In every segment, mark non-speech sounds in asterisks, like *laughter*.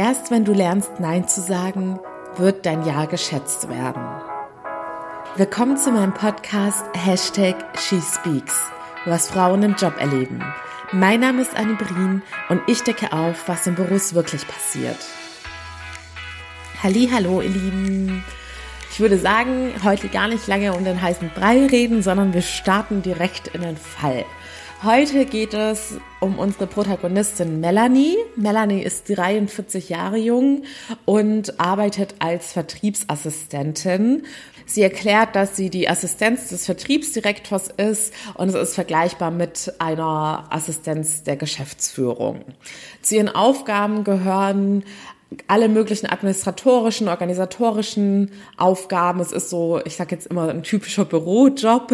Erst wenn du lernst, Nein zu sagen, wird dein Ja geschätzt werden. Willkommen zu meinem Podcast Hashtag SheSpeaks, was Frauen im Job erleben. Mein Name ist Annie Brien und ich decke auf, was im Beruf wirklich passiert. Hallo, ihr Lieben. Ich würde sagen, heute gar nicht lange um den heißen Brei reden, sondern wir starten direkt in den Fall. Heute geht es um unsere Protagonistin Melanie. Melanie ist 43 Jahre jung und arbeitet als Vertriebsassistentin. Sie erklärt, dass sie die Assistenz des Vertriebsdirektors ist und es ist vergleichbar mit einer Assistenz der Geschäftsführung. Zu ihren Aufgaben gehören alle möglichen administratorischen, organisatorischen Aufgaben. Es ist so, ich sage jetzt immer ein typischer Bürojob.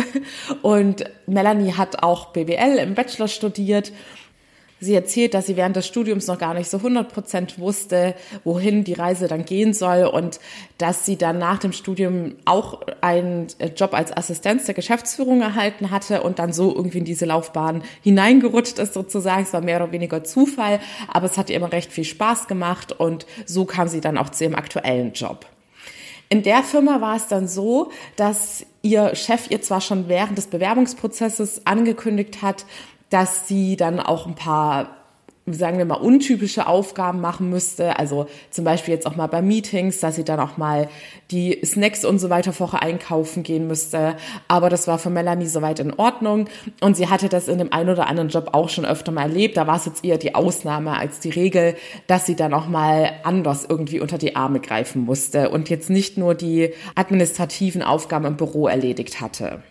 Und Melanie hat auch BWL im Bachelor studiert Sie erzählt, dass sie während des Studiums noch gar nicht so 100 Prozent wusste, wohin die Reise dann gehen soll und dass sie dann nach dem Studium auch einen Job als Assistenz der Geschäftsführung erhalten hatte und dann so irgendwie in diese Laufbahn hineingerutscht ist sozusagen. Es war mehr oder weniger Zufall, aber es hat ihr immer recht viel Spaß gemacht und so kam sie dann auch zu ihrem aktuellen Job. In der Firma war es dann so, dass ihr Chef ihr zwar schon während des Bewerbungsprozesses angekündigt hat, dass sie dann auch ein paar sagen wir mal, untypische Aufgaben machen müsste. Also zum Beispiel jetzt auch mal bei Meetings, dass sie dann auch mal die Snacks und so weiter vorher einkaufen gehen müsste. Aber das war für Melanie soweit in Ordnung. Und sie hatte das in dem einen oder anderen Job auch schon öfter mal erlebt. Da war es jetzt eher die Ausnahme als die Regel, dass sie dann auch mal anders irgendwie unter die Arme greifen musste und jetzt nicht nur die administrativen Aufgaben im Büro erledigt hatte.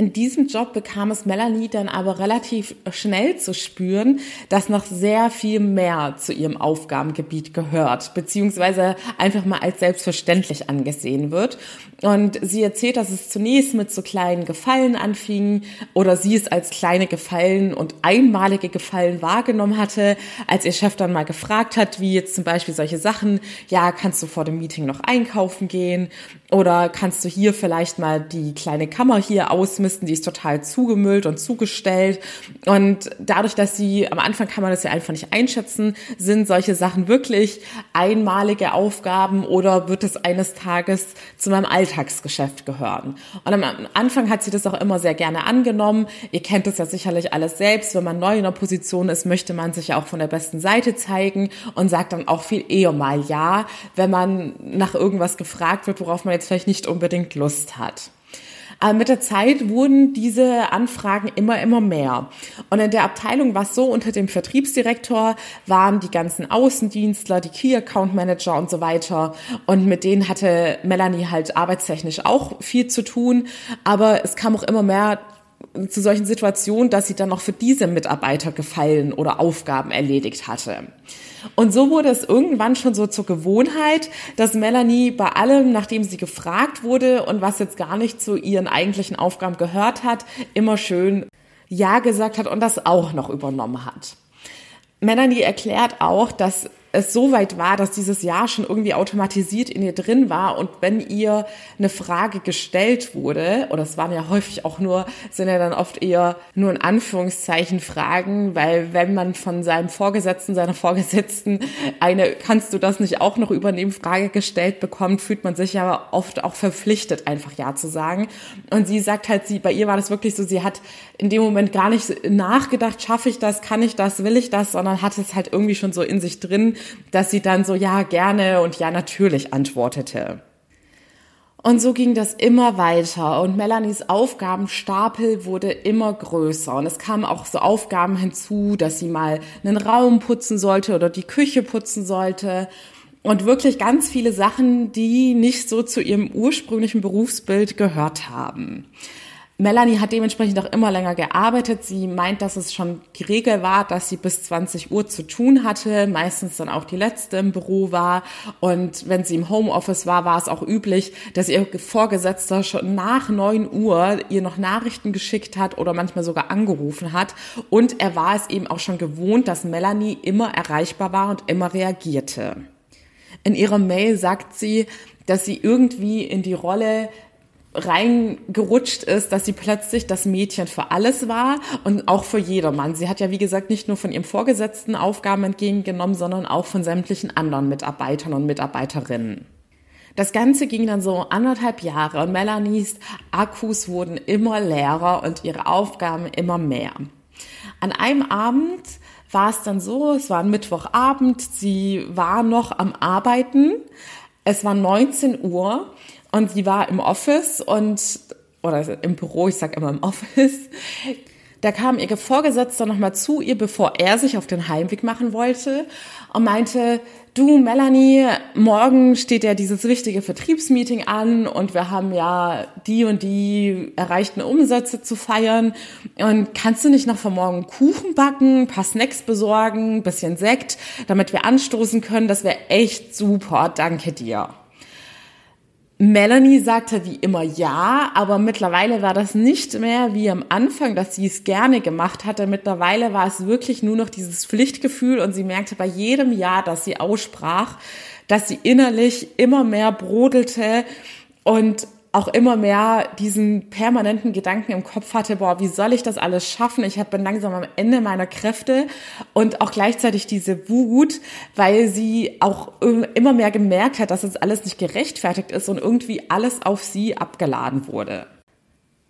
In diesem Job bekam es Melanie dann aber relativ schnell zu spüren, dass noch sehr viel mehr zu ihrem Aufgabengebiet gehört, beziehungsweise einfach mal als selbstverständlich angesehen wird. Und sie erzählt, dass es zunächst mit so kleinen Gefallen anfing oder sie es als kleine Gefallen und einmalige Gefallen wahrgenommen hatte, als ihr Chef dann mal gefragt hat, wie jetzt zum Beispiel solche Sachen, ja, kannst du vor dem Meeting noch einkaufen gehen oder kannst du hier vielleicht mal die kleine Kammer hier ausmisten, müssten, die ist total zugemüllt und zugestellt. Und dadurch, dass sie, am Anfang kann man das ja einfach nicht einschätzen, sind solche Sachen wirklich einmalige Aufgaben oder wird es eines Tages zu meinem Alltagsgeschäft gehören? Und am Anfang hat sie das auch immer sehr gerne angenommen. Ihr kennt das ja sicherlich alles selbst. Wenn man neu in einer Position ist, möchte man sich ja auch von der besten Seite zeigen und sagt dann auch viel eher mal ja, wenn man nach irgendwas gefragt wird, worauf man jetzt vielleicht nicht unbedingt Lust hat. Aber mit der Zeit wurden diese Anfragen immer, immer mehr. Und in der Abteilung war es so, unter dem Vertriebsdirektor waren die ganzen Außendienstler, die Key Account Manager und so weiter. Und mit denen hatte Melanie halt arbeitstechnisch auch viel zu tun. Aber es kam auch immer mehr zu solchen Situationen, dass sie dann noch für diese Mitarbeiter gefallen oder Aufgaben erledigt hatte. Und so wurde es irgendwann schon so zur Gewohnheit, dass Melanie bei allem, nachdem sie gefragt wurde und was jetzt gar nicht zu ihren eigentlichen Aufgaben gehört hat, immer schön Ja gesagt hat und das auch noch übernommen hat. Melanie erklärt auch, dass es so weit war, dass dieses Jahr schon irgendwie automatisiert in ihr drin war und wenn ihr eine Frage gestellt wurde, oder es waren ja häufig auch nur, sind ja dann oft eher nur in Anführungszeichen Fragen, weil wenn man von seinem Vorgesetzten, seiner Vorgesetzten eine, kannst du das nicht auch noch übernehmen, Frage gestellt bekommt, fühlt man sich ja oft auch verpflichtet, einfach Ja zu sagen. Und sie sagt halt, sie, bei ihr war das wirklich so, sie hat in dem Moment gar nicht nachgedacht, schaffe ich das, kann ich das, will ich das, sondern hat es halt irgendwie schon so in sich drin, dass sie dann so ja gerne und ja natürlich antwortete. Und so ging das immer weiter und Melanies Aufgabenstapel wurde immer größer und es kamen auch so Aufgaben hinzu, dass sie mal einen Raum putzen sollte oder die Küche putzen sollte und wirklich ganz viele Sachen, die nicht so zu ihrem ursprünglichen Berufsbild gehört haben. Melanie hat dementsprechend auch immer länger gearbeitet. Sie meint, dass es schon die Regel war, dass sie bis 20 Uhr zu tun hatte, meistens dann auch die letzte im Büro war. Und wenn sie im Homeoffice war, war es auch üblich, dass ihr Vorgesetzter schon nach 9 Uhr ihr noch Nachrichten geschickt hat oder manchmal sogar angerufen hat. Und er war es eben auch schon gewohnt, dass Melanie immer erreichbar war und immer reagierte. In ihrer Mail sagt sie, dass sie irgendwie in die Rolle reingerutscht ist, dass sie plötzlich das Mädchen für alles war und auch für jedermann. Sie hat ja, wie gesagt, nicht nur von ihrem Vorgesetzten Aufgaben entgegengenommen, sondern auch von sämtlichen anderen Mitarbeitern und Mitarbeiterinnen. Das Ganze ging dann so anderthalb Jahre und Melanies Akkus wurden immer leerer und ihre Aufgaben immer mehr. An einem Abend war es dann so, es war ein Mittwochabend, sie war noch am Arbeiten, es war 19 Uhr und sie war im Office und, oder im Büro, ich sag immer im Office. Da kam ihr Vorgesetzter nochmal zu ihr, bevor er sich auf den Heimweg machen wollte und meinte, du Melanie, morgen steht ja dieses wichtige Vertriebsmeeting an und wir haben ja die und die erreichten Umsätze zu feiern und kannst du nicht noch für morgen Kuchen backen, paar Snacks besorgen, bisschen Sekt, damit wir anstoßen können, das wäre echt super, danke dir. Melanie sagte wie immer ja, aber mittlerweile war das nicht mehr wie am Anfang, dass sie es gerne gemacht hatte. Mittlerweile war es wirklich nur noch dieses Pflichtgefühl und sie merkte bei jedem Ja, dass sie aussprach, dass sie innerlich immer mehr brodelte und auch immer mehr diesen permanenten Gedanken im Kopf hatte, boah, wie soll ich das alles schaffen? Ich bin langsam am Ende meiner Kräfte und auch gleichzeitig diese Wut, weil sie auch immer mehr gemerkt hat, dass es alles nicht gerechtfertigt ist und irgendwie alles auf sie abgeladen wurde.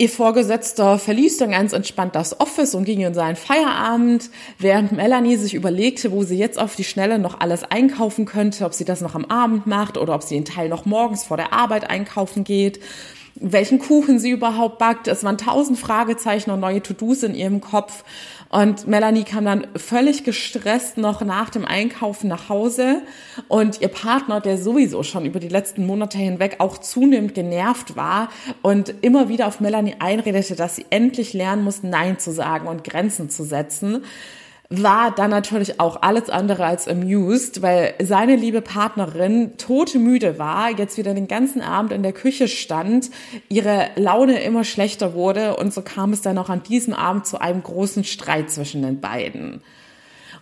Ihr Vorgesetzter verließ dann ganz entspannt das Office und ging in seinen Feierabend, während Melanie sich überlegte, wo sie jetzt auf die Schnelle noch alles einkaufen könnte, ob sie das noch am Abend macht oder ob sie den Teil noch morgens vor der Arbeit einkaufen geht welchen Kuchen sie überhaupt backt. Es waren tausend Fragezeichen und neue To-Dos in ihrem Kopf. Und Melanie kam dann völlig gestresst noch nach dem Einkaufen nach Hause. Und ihr Partner, der sowieso schon über die letzten Monate hinweg auch zunehmend genervt war und immer wieder auf Melanie einredete, dass sie endlich lernen muss, Nein zu sagen und Grenzen zu setzen, war dann natürlich auch alles andere als amused, weil seine liebe Partnerin tote müde war, jetzt wieder den ganzen Abend in der Küche stand, ihre Laune immer schlechter wurde und so kam es dann auch an diesem Abend zu einem großen Streit zwischen den beiden.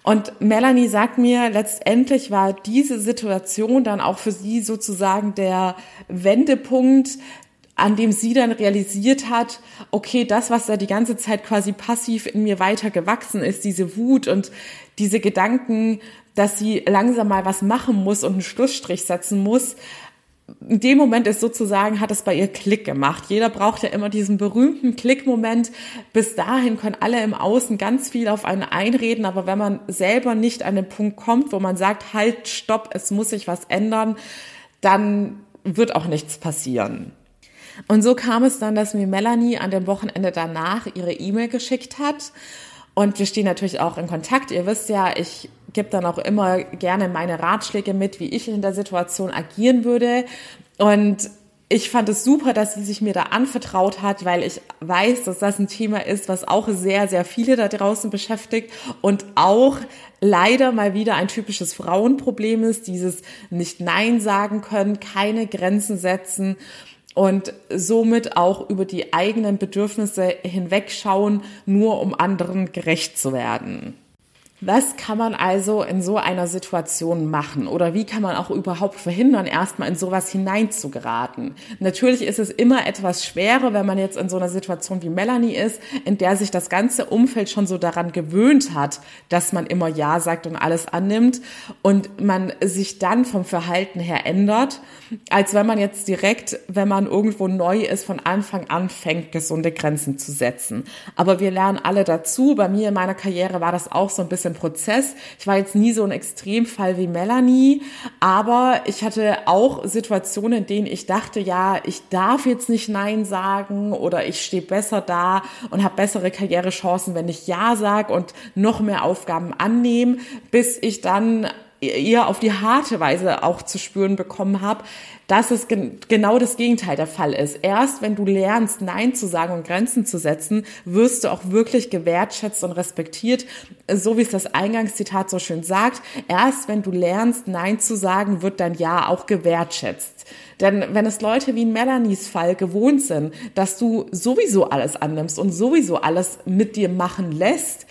Und Melanie sagt mir, letztendlich war diese Situation dann auch für sie sozusagen der Wendepunkt, an dem sie dann realisiert hat, okay, das, was da die ganze Zeit quasi passiv in mir weiter gewachsen ist, diese Wut und diese Gedanken, dass sie langsam mal was machen muss und einen Schlussstrich setzen muss, in dem Moment ist sozusagen, hat es bei ihr Klick gemacht. Jeder braucht ja immer diesen berühmten Klickmoment. Bis dahin können alle im Außen ganz viel auf einen einreden, aber wenn man selber nicht an den Punkt kommt, wo man sagt, halt, stopp, es muss sich was ändern, dann wird auch nichts passieren. Und so kam es dann, dass mir Melanie an dem Wochenende danach ihre E-Mail geschickt hat. Und wir stehen natürlich auch in Kontakt. Ihr wisst ja, ich gebe dann auch immer gerne meine Ratschläge mit, wie ich in der Situation agieren würde. Und ich fand es super, dass sie sich mir da anvertraut hat, weil ich weiß, dass das ein Thema ist, was auch sehr, sehr viele da draußen beschäftigt und auch leider mal wieder ein typisches Frauenproblem ist, dieses nicht Nein sagen können, keine Grenzen setzen und somit auch über die eigenen Bedürfnisse hinwegschauen, nur um anderen gerecht zu werden. Was kann man also in so einer Situation machen oder wie kann man auch überhaupt verhindern, erstmal in sowas hineinzugeraten? Natürlich ist es immer etwas schwerer, wenn man jetzt in so einer Situation wie Melanie ist, in der sich das ganze Umfeld schon so daran gewöhnt hat, dass man immer Ja sagt und alles annimmt und man sich dann vom Verhalten her ändert, als wenn man jetzt direkt, wenn man irgendwo neu ist, von Anfang an fängt, gesunde Grenzen zu setzen. Aber wir lernen alle dazu. Bei mir in meiner Karriere war das auch so ein bisschen ein Prozess. Ich war jetzt nie so ein Extremfall wie Melanie, aber ich hatte auch Situationen, in denen ich dachte, ja, ich darf jetzt nicht Nein sagen oder ich stehe besser da und habe bessere Karrierechancen, wenn ich Ja sage und noch mehr Aufgaben annehme, bis ich dann eher auf die harte Weise auch zu spüren bekommen habe, dass es gen genau das Gegenteil der Fall ist. Erst wenn du lernst, Nein zu sagen und Grenzen zu setzen, wirst du auch wirklich gewertschätzt und respektiert, so wie es das Eingangszitat so schön sagt. Erst wenn du lernst, Nein zu sagen, wird dein Ja auch gewertschätzt. Denn wenn es Leute wie in Melanies Fall gewohnt sind, dass du sowieso alles annimmst und sowieso alles mit dir machen lässt,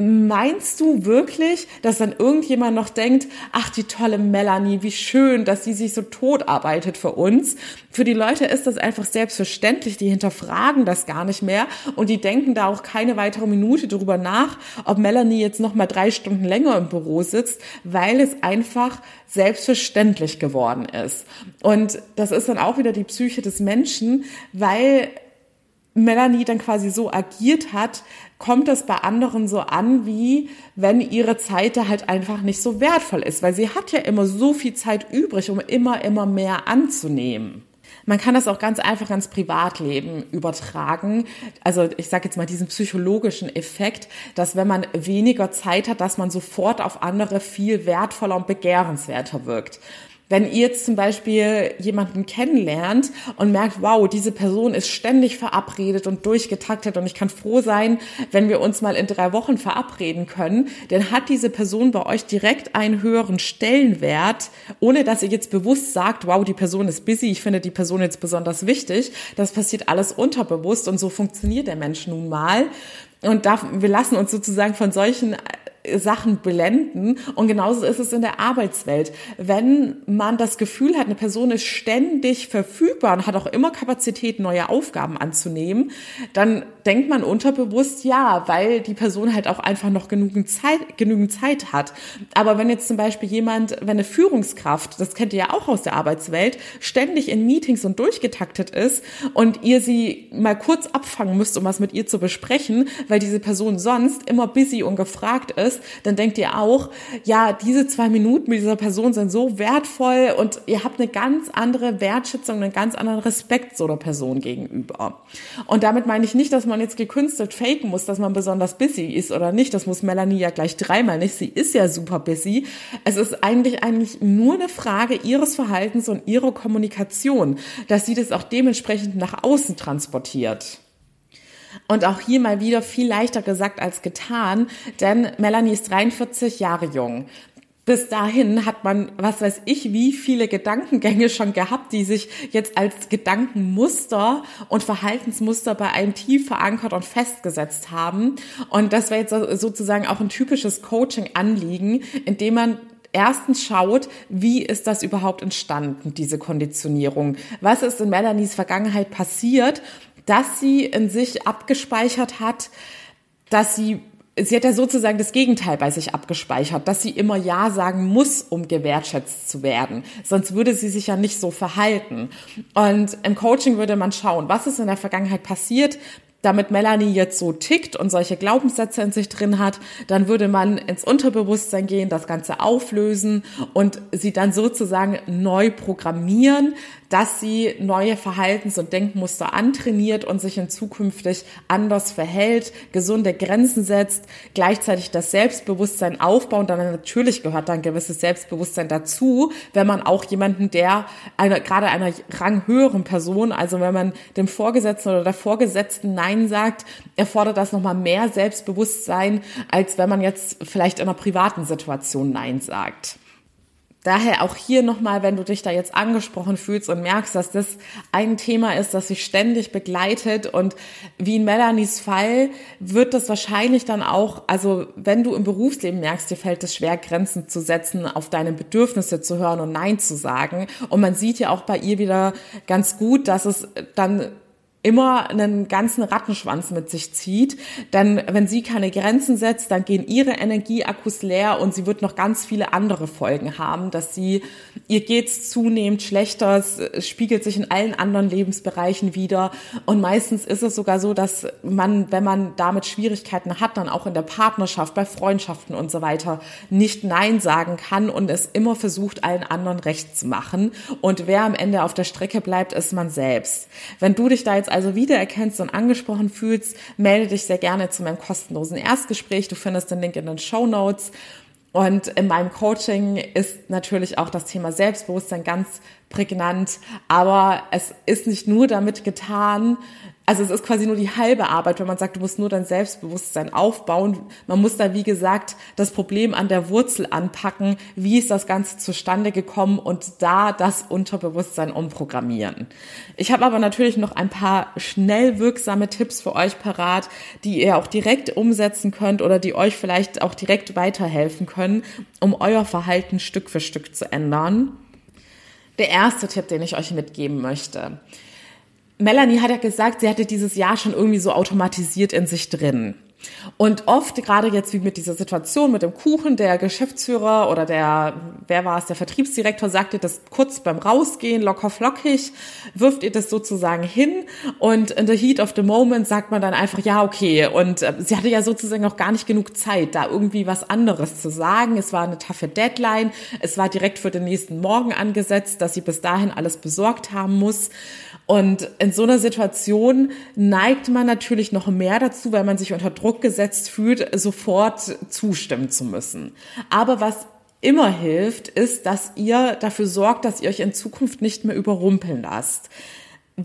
Meinst du wirklich, dass dann irgendjemand noch denkt, ach, die tolle Melanie, wie schön, dass sie sich so tot arbeitet für uns? Für die Leute ist das einfach selbstverständlich, die hinterfragen das gar nicht mehr und die denken da auch keine weitere Minute drüber nach, ob Melanie jetzt noch mal drei Stunden länger im Büro sitzt, weil es einfach selbstverständlich geworden ist. Und das ist dann auch wieder die Psyche des Menschen, weil Melanie dann quasi so agiert hat, kommt das bei anderen so an, wie wenn ihre Zeit da halt einfach nicht so wertvoll ist, weil sie hat ja immer so viel Zeit übrig, um immer, immer mehr anzunehmen. Man kann das auch ganz einfach ins Privatleben übertragen. Also ich sage jetzt mal diesen psychologischen Effekt, dass wenn man weniger Zeit hat, dass man sofort auf andere viel wertvoller und begehrenswerter wirkt. Wenn ihr zum Beispiel jemanden kennenlernt und merkt, wow, diese Person ist ständig verabredet und durchgetaktet und ich kann froh sein, wenn wir uns mal in drei Wochen verabreden können, dann hat diese Person bei euch direkt einen höheren Stellenwert, ohne dass ihr jetzt bewusst sagt, wow, die Person ist busy, ich finde die Person jetzt besonders wichtig. Das passiert alles unterbewusst und so funktioniert der Mensch nun mal. Und da, wir lassen uns sozusagen von solchen Sachen blenden. Und genauso ist es in der Arbeitswelt. Wenn man das Gefühl hat, eine Person ist ständig verfügbar und hat auch immer Kapazität, neue Aufgaben anzunehmen, dann denkt man unterbewusst ja, weil die Person halt auch einfach noch genügend Zeit, genügend Zeit hat. Aber wenn jetzt zum Beispiel jemand, wenn eine Führungskraft, das kennt ihr ja auch aus der Arbeitswelt, ständig in Meetings und durchgetaktet ist und ihr sie mal kurz abfangen müsst, um was mit ihr zu besprechen, weil diese Person sonst immer busy und gefragt ist, dann denkt ihr auch, ja, diese zwei Minuten mit dieser Person sind so wertvoll und ihr habt eine ganz andere Wertschätzung, einen ganz anderen Respekt so einer Person gegenüber. Und damit meine ich nicht, dass man jetzt gekünstelt faken muss, dass man besonders busy ist oder nicht. Das muss Melanie ja gleich dreimal nicht. Sie ist ja super busy. Es ist eigentlich eigentlich nur eine Frage ihres Verhaltens und ihrer Kommunikation, dass sie das auch dementsprechend nach außen transportiert. Und auch hier mal wieder viel leichter gesagt als getan, denn Melanie ist 43 Jahre jung. Bis dahin hat man, was weiß ich, wie viele Gedankengänge schon gehabt, die sich jetzt als Gedankenmuster und Verhaltensmuster bei einem tief verankert und festgesetzt haben. Und das wäre jetzt sozusagen auch ein typisches Coaching-Anliegen, indem man erstens schaut, wie ist das überhaupt entstanden, diese Konditionierung? Was ist in Melanies Vergangenheit passiert, dass sie in sich abgespeichert hat, dass sie sie hat ja sozusagen das Gegenteil bei sich abgespeichert, dass sie immer Ja sagen muss, um gewertschätzt zu werden. Sonst würde sie sich ja nicht so verhalten. Und im Coaching würde man schauen, was ist in der Vergangenheit passiert, damit Melanie jetzt so tickt und solche Glaubenssätze in sich drin hat, dann würde man ins Unterbewusstsein gehen, das Ganze auflösen und sie dann sozusagen neu programmieren, dass sie neue Verhaltens- und Denkmuster antrainiert und sich in zukünftig anders verhält, gesunde Grenzen setzt, gleichzeitig das Selbstbewusstsein aufbaut. Dann natürlich gehört dann gewisses Selbstbewusstsein dazu, wenn man auch jemanden, der eine, gerade einer ranghöheren Person, also wenn man dem Vorgesetzten oder der Vorgesetzten Nein sagt, erfordert das nochmal mehr Selbstbewusstsein, als wenn man jetzt vielleicht in einer privaten Situation Nein sagt. Daher auch hier nochmal, wenn du dich da jetzt angesprochen fühlst und merkst, dass das ein Thema ist, das sich ständig begleitet und wie in Melanies Fall wird das wahrscheinlich dann auch, also wenn du im Berufsleben merkst, dir fällt es schwer, Grenzen zu setzen, auf deine Bedürfnisse zu hören und Nein zu sagen. Und man sieht ja auch bei ihr wieder ganz gut, dass es dann immer einen ganzen Rattenschwanz mit sich zieht. Dann, wenn sie keine Grenzen setzt, dann gehen ihre Energieakkus leer und sie wird noch ganz viele andere Folgen haben, dass sie, ihr geht's zunehmend schlechter, es spiegelt sich in allen anderen Lebensbereichen wieder. Und meistens ist es sogar so, dass man, wenn man damit Schwierigkeiten hat, dann auch in der Partnerschaft, bei Freundschaften und so weiter nicht Nein sagen kann und es immer versucht, allen anderen recht zu machen. Und wer am Ende auf der Strecke bleibt, ist man selbst. Wenn du dich da jetzt also wiedererkennst und angesprochen fühlst, melde dich sehr gerne zu meinem kostenlosen Erstgespräch. Du findest den Link in den Show Notes. Und in meinem Coaching ist natürlich auch das Thema Selbstbewusstsein ganz prägnant. Aber es ist nicht nur damit getan, also es ist quasi nur die halbe Arbeit, wenn man sagt, du musst nur dein Selbstbewusstsein aufbauen. Man muss da, wie gesagt, das Problem an der Wurzel anpacken. Wie ist das Ganze zustande gekommen und da das Unterbewusstsein umprogrammieren. Ich habe aber natürlich noch ein paar schnell wirksame Tipps für euch parat, die ihr auch direkt umsetzen könnt oder die euch vielleicht auch direkt weiterhelfen können, um euer Verhalten Stück für Stück zu ändern. Der erste Tipp, den ich euch mitgeben möchte Melanie hat ja gesagt, sie hatte dieses Jahr schon irgendwie so automatisiert in sich drin. Und oft, gerade jetzt wie mit dieser Situation mit dem Kuchen, der Geschäftsführer oder der, wer war es, der Vertriebsdirektor sagte das kurz beim Rausgehen, locker flockig, wirft ihr das sozusagen hin und in the heat of the moment sagt man dann einfach, ja, okay. Und äh, sie hatte ja sozusagen auch gar nicht genug Zeit, da irgendwie was anderes zu sagen. Es war eine taffe Deadline. Es war direkt für den nächsten Morgen angesetzt, dass sie bis dahin alles besorgt haben muss. Und in so einer Situation neigt man natürlich noch mehr dazu, weil man sich unter Druck gesetzt fühlt, sofort zustimmen zu müssen. Aber was immer hilft, ist, dass ihr dafür sorgt, dass ihr euch in Zukunft nicht mehr überrumpeln lasst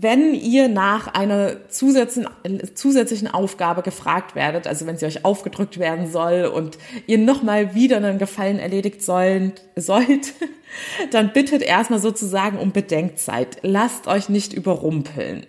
wenn ihr nach einer zusätzlichen, zusätzlichen Aufgabe gefragt werdet, also wenn sie euch aufgedrückt werden soll und ihr nochmal wieder einen Gefallen erledigt sollen, sollt, *laughs* dann bittet erstmal sozusagen um Bedenkzeit. Lasst euch nicht überrumpeln.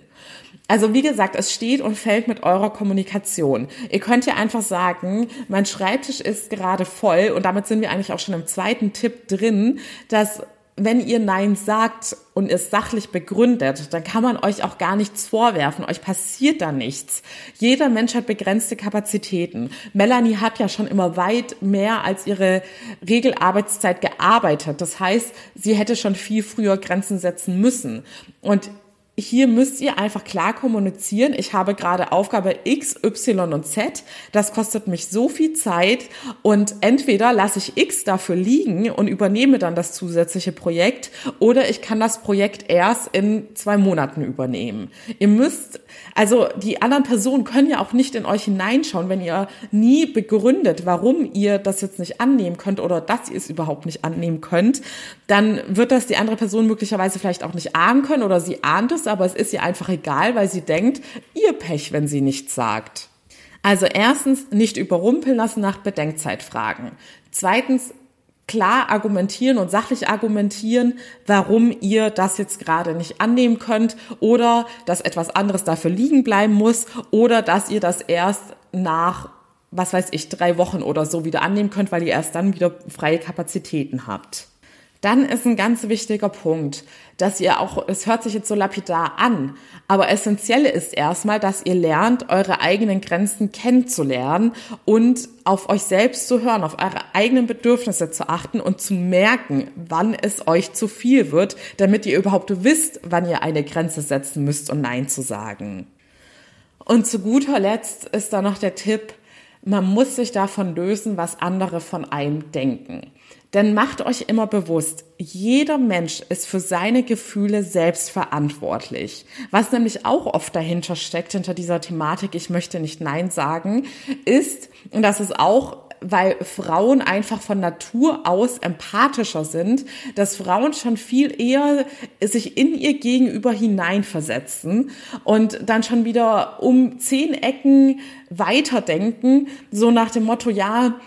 Also wie gesagt, es steht und fällt mit eurer Kommunikation. Ihr könnt ja einfach sagen, mein Schreibtisch ist gerade voll und damit sind wir eigentlich auch schon im zweiten Tipp drin, dass wenn ihr Nein sagt und es sachlich begründet, dann kann man euch auch gar nichts vorwerfen. Euch passiert da nichts. Jeder Mensch hat begrenzte Kapazitäten. Melanie hat ja schon immer weit mehr als ihre Regelarbeitszeit gearbeitet. Das heißt, sie hätte schon viel früher Grenzen setzen müssen. Und hier müsst ihr einfach klar kommunizieren. Ich habe gerade Aufgabe X, Y und Z. Das kostet mich so viel Zeit und entweder lasse ich X dafür liegen und übernehme dann das zusätzliche Projekt oder ich kann das Projekt erst in zwei Monaten übernehmen. Ihr müsst, also die anderen Personen können ja auch nicht in euch hineinschauen, wenn ihr nie begründet, warum ihr das jetzt nicht annehmen könnt oder dass ihr es überhaupt nicht annehmen könnt, dann wird das die andere Person möglicherweise vielleicht auch nicht ahnen können oder sie ahnt es aber es ist ihr einfach egal, weil sie denkt, ihr Pech, wenn sie nichts sagt. Also erstens nicht überrumpeln lassen, nach Bedenkzeit fragen. Zweitens klar argumentieren und sachlich argumentieren, warum ihr das jetzt gerade nicht annehmen könnt oder dass etwas anderes dafür liegen bleiben muss oder dass ihr das erst nach, was weiß ich, drei Wochen oder so wieder annehmen könnt, weil ihr erst dann wieder freie Kapazitäten habt. Dann ist ein ganz wichtiger Punkt, dass ihr auch, es hört sich jetzt so lapidar an, aber essentiell ist erstmal, dass ihr lernt, eure eigenen Grenzen kennenzulernen und auf euch selbst zu hören, auf eure eigenen Bedürfnisse zu achten und zu merken, wann es euch zu viel wird, damit ihr überhaupt wisst, wann ihr eine Grenze setzen müsst und Nein zu sagen. Und zu guter Letzt ist da noch der Tipp, man muss sich davon lösen, was andere von einem denken. Denn macht euch immer bewusst, jeder Mensch ist für seine Gefühle selbst verantwortlich. Was nämlich auch oft dahinter steckt, hinter dieser Thematik, ich möchte nicht Nein sagen, ist, und das ist auch weil Frauen einfach von Natur aus empathischer sind, dass Frauen schon viel eher sich in ihr Gegenüber hineinversetzen und dann schon wieder um zehn Ecken weiterdenken, so nach dem Motto, ja,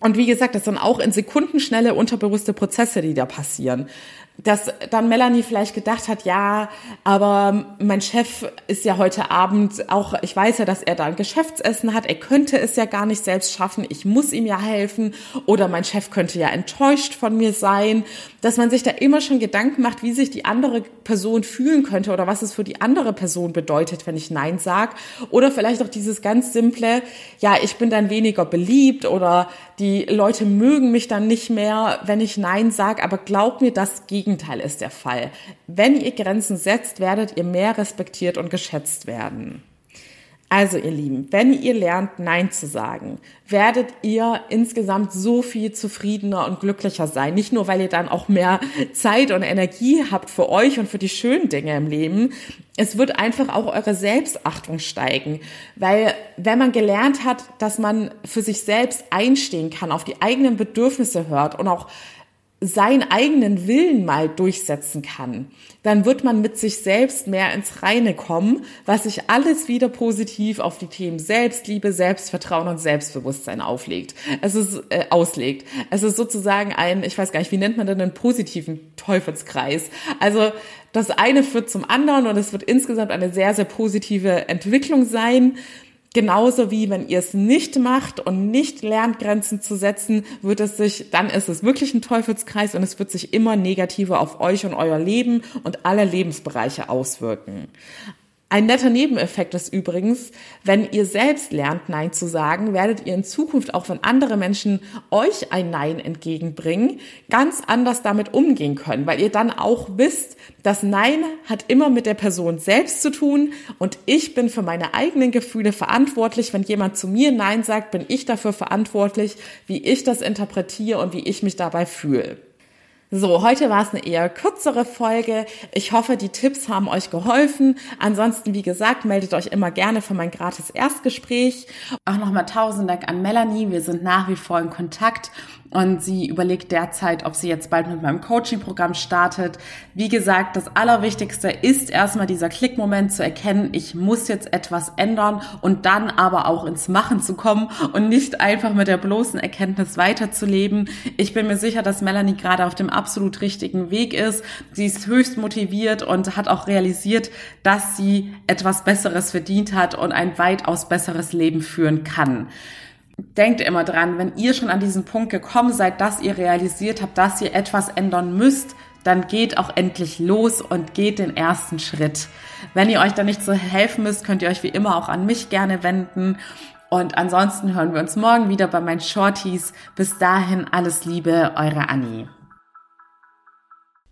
und wie gesagt, das sind auch in Sekundenschnelle unterbewusste Prozesse, die da passieren dass dann Melanie vielleicht gedacht hat, ja, aber mein Chef ist ja heute Abend auch, ich weiß ja, dass er da ein Geschäftsessen hat, er könnte es ja gar nicht selbst schaffen, ich muss ihm ja helfen. Oder mein Chef könnte ja enttäuscht von mir sein, dass man sich da immer schon Gedanken macht, wie sich die andere Person fühlen könnte oder was es für die andere Person bedeutet, wenn ich Nein sag. Oder vielleicht auch dieses ganz simple, ja, ich bin dann weniger beliebt oder die Leute mögen mich dann nicht mehr, wenn ich Nein sag, aber glaub mir, das geht Gegenteil ist der Fall. Wenn ihr Grenzen setzt, werdet ihr mehr respektiert und geschätzt werden. Also ihr Lieben, wenn ihr lernt, Nein zu sagen, werdet ihr insgesamt so viel zufriedener und glücklicher sein. Nicht nur, weil ihr dann auch mehr Zeit und Energie habt für euch und für die schönen Dinge im Leben. Es wird einfach auch eure Selbstachtung steigen. Weil wenn man gelernt hat, dass man für sich selbst einstehen kann, auf die eigenen Bedürfnisse hört und auch seinen eigenen Willen mal durchsetzen kann, dann wird man mit sich selbst mehr ins Reine kommen, was sich alles wieder positiv auf die Themen Selbstliebe, Selbstvertrauen und Selbstbewusstsein auflegt. Es ist äh, auslegt. Es ist sozusagen ein, ich weiß gar nicht, wie nennt man denn einen positiven Teufelskreis? Also das eine führt zum anderen und es wird insgesamt eine sehr, sehr positive Entwicklung sein. Genauso wie wenn ihr es nicht macht und nicht lernt, Grenzen zu setzen, wird es sich, dann ist es wirklich ein Teufelskreis und es wird sich immer negativer auf euch und euer Leben und alle Lebensbereiche auswirken. Ein netter Nebeneffekt ist übrigens, wenn ihr selbst lernt, Nein zu sagen, werdet ihr in Zukunft, auch wenn andere Menschen euch ein Nein entgegenbringen, ganz anders damit umgehen können, weil ihr dann auch wisst, das Nein hat immer mit der Person selbst zu tun und ich bin für meine eigenen Gefühle verantwortlich. Wenn jemand zu mir Nein sagt, bin ich dafür verantwortlich, wie ich das interpretiere und wie ich mich dabei fühle. So, heute war es eine eher kürzere Folge. Ich hoffe, die Tipps haben euch geholfen. Ansonsten, wie gesagt, meldet euch immer gerne für mein gratis Erstgespräch. Auch nochmal tausend Dank an Melanie. Wir sind nach wie vor in Kontakt und sie überlegt derzeit, ob sie jetzt bald mit meinem Coaching-Programm startet. Wie gesagt, das Allerwichtigste ist erstmal dieser Klickmoment zu erkennen, ich muss jetzt etwas ändern und dann aber auch ins Machen zu kommen und nicht einfach mit der bloßen Erkenntnis weiterzuleben. Ich bin mir sicher, dass Melanie gerade auf dem absolut richtigen Weg ist. Sie ist höchst motiviert und hat auch realisiert, dass sie etwas Besseres verdient hat und ein weitaus besseres Leben führen kann. Denkt immer dran, wenn ihr schon an diesen Punkt gekommen seid, dass ihr realisiert habt, dass ihr etwas ändern müsst, dann geht auch endlich los und geht den ersten Schritt. Wenn ihr euch da nicht so helfen müsst, könnt ihr euch wie immer auch an mich gerne wenden. Und ansonsten hören wir uns morgen wieder bei meinen Shorties. Bis dahin alles Liebe, eure Annie.